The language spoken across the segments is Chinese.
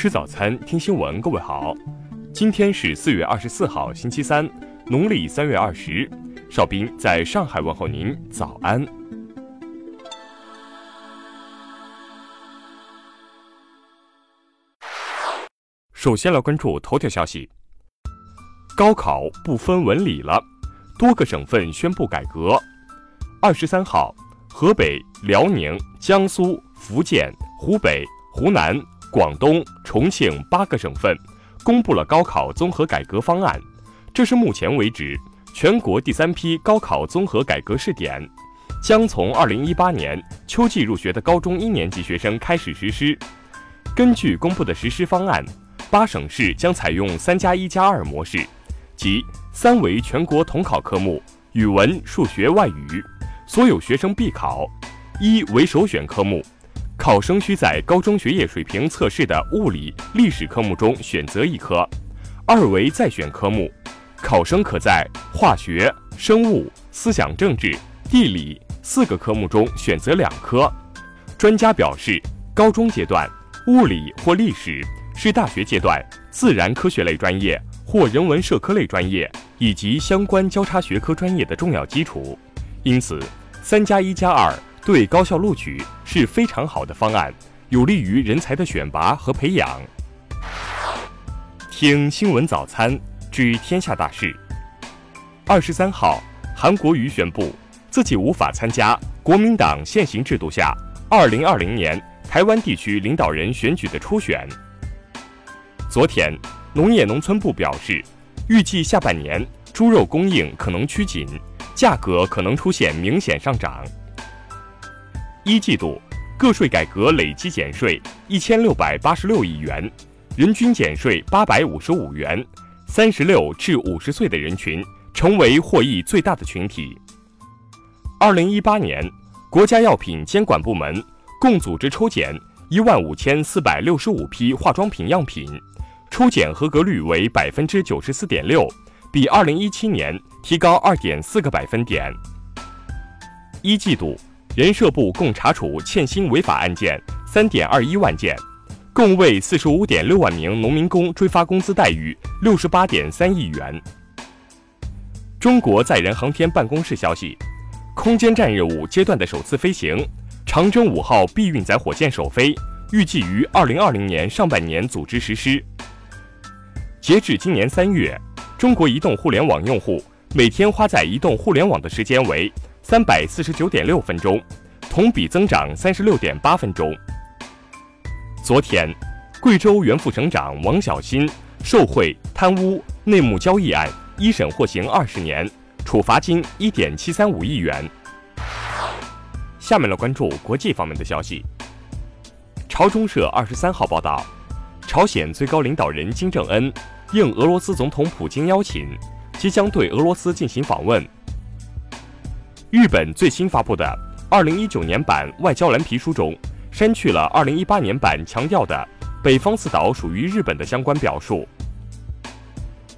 吃早餐，听新闻。各位好，今天是四月二十四号，星期三，农历三月二十。邵兵在上海问候您，早安。首先来关注头条消息：高考不分文理了，多个省份宣布改革。二十三号，河北、辽宁、江苏、福建、湖北、湖南。广东、重庆八个省份公布了高考综合改革方案，这是目前为止全国第三批高考综合改革试点，将从二零一八年秋季入学的高中一年级学生开始实施。根据公布的实施方案，八省市将采用“三加一加二”模式，即三为全国统考科目语文、数学、外语，所有学生必考；一为首选科目。考生需在高中学业水平测试的物理、历史科目中选择一科；二为再选科目，考生可在化学、生物、思想政治、地理四个科目中选择两科。专家表示，高中阶段物理或历史是大学阶段自然科学类专业或人文社科类专业以及相关交叉学科专业的重要基础，因此，三加一加二。对高校录取是非常好的方案，有利于人才的选拔和培养。听新闻早餐知天下大事。二十三号，韩国瑜宣布自己无法参加国民党现行制度下二零二零年台湾地区领导人选举的初选。昨天，农业农村部表示，预计下半年猪肉供应可能趋紧，价格可能出现明显上涨。一季度个税改革累计减税一千六百八十六亿元，人均减税八百五十五元，三十六至五十岁的人群成为获益最大的群体。二零一八年，国家药品监管部门共组织抽检一万五千四百六十五批化妆品样品，抽检合格率为百分之九十四点六，比二零一七年提高二点四个百分点。一季度。人社部共查处欠薪违法案件三点二一万件，共为四十五点六万名农民工追发工资待遇六十八点三亿元。中国载人航天办公室消息，空间站任务阶段的首次飞行，长征五号 B 运载火箭首飞，预计于二零二零年上半年组织实施。截至今年三月，中国移动互联网用户每天花在移动互联网的时间为。三百四十九点六分钟，同比增长三十六点八分钟。昨天，贵州原副省长王小新受贿、贪污、内幕交易案一审获刑二十年，处罚金一点七三五亿元。下面来关注国际方面的消息。朝中社二十三号报道，朝鲜最高领导人金正恩应俄罗斯总统普京邀请，即将对俄罗斯进行访问。日本最新发布的二零一九年版外交蓝皮书中，删去了二零一八年版强调的北方四岛属于日本的相关表述。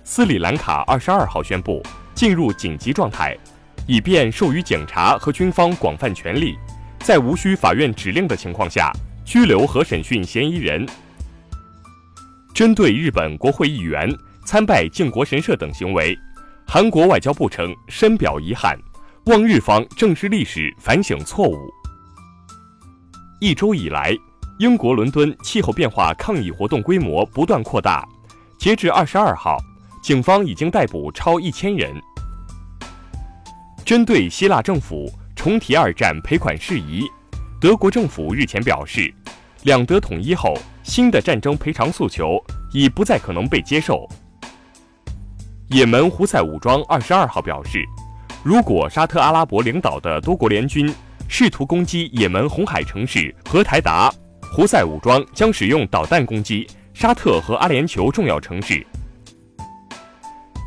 斯里兰卡二十二号宣布进入紧急状态，以便授予警察和军方广泛权力，在无需法院指令的情况下拘留和审讯嫌疑人。针对日本国会议员参拜靖国神社等行为，韩国外交部称深表遗憾。望日方正视历史，反省错误。一周以来，英国伦敦气候变化抗议活动规模不断扩大。截至二十二号，警方已经逮捕超一千人。针对希腊政府重提二战赔款事宜，德国政府日前表示，两德统一后，新的战争赔偿诉求已不再可能被接受。也门胡塞武装二十二号表示。如果沙特阿拉伯领导的多国联军试图攻击也门红海城市和台达，胡塞武装将使用导弹攻击沙特和阿联酋重要城市。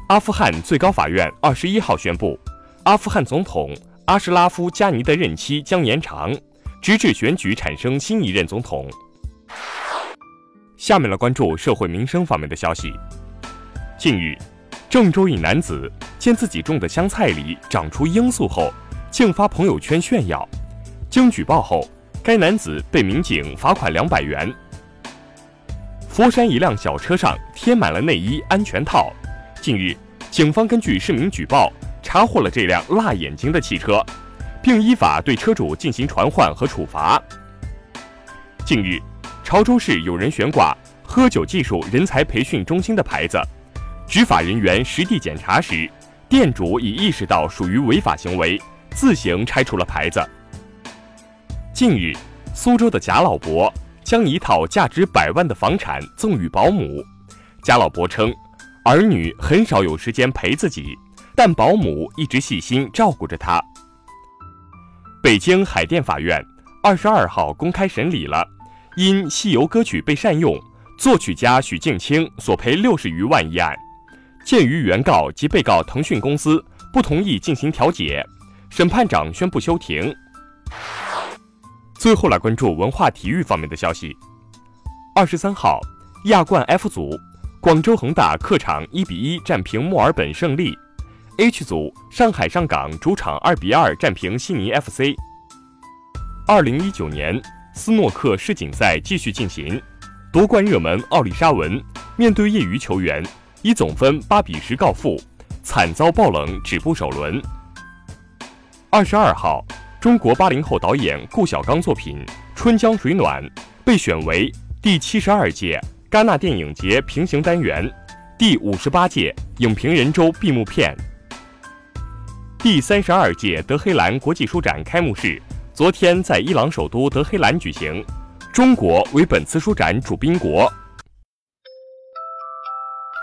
阿富汗最高法院二十一号宣布，阿富汗总统阿什拉夫·加尼的任期将延长，直至选举产生新一任总统。下面来关注社会民生方面的消息。近日。郑州一男子见自己种的香菜里长出罂粟后，竟发朋友圈炫耀。经举报后，该男子被民警罚款两百元。佛山一辆小车上贴满了内衣、安全套。近日，警方根据市民举报，查获了这辆辣眼睛的汽车，并依法对车主进行传唤和处罚。近日，潮州市有人悬挂“喝酒技术人才培训中心”的牌子，执法人员实地检查时，店主已意识到属于违法行为，自行拆除了牌子。近日，苏州的贾老伯。将一套价值百万的房产赠与保姆，贾老伯称，儿女很少有时间陪自己，但保姆一直细心照顾着他。北京海淀法院二十二号公开审理了因《西游》歌曲被善用，作曲家许镜清索赔六十余万一案。鉴于原告及被告腾讯公司不同意进行调解，审判长宣布休庭。最后来关注文化体育方面的消息。二十三号，亚冠 F 组，广州恒大客场一比一战平墨尔本胜利；H 组，上海上港主场二比二战平悉尼 FC。二零一九年斯诺克世锦赛继续进行，夺冠热门奥利沙文面对业余球员，以总分八比十告负，惨遭爆冷止步首轮。二十二号。中国八零后导演顾晓刚作品《春江水暖》被选为第七十二届戛纳电影节平行单元、第五十八届影评人周闭幕片。第三十二届德黑兰国际书展开幕式昨天在伊朗首都德黑兰举行，中国为本次书展主宾国。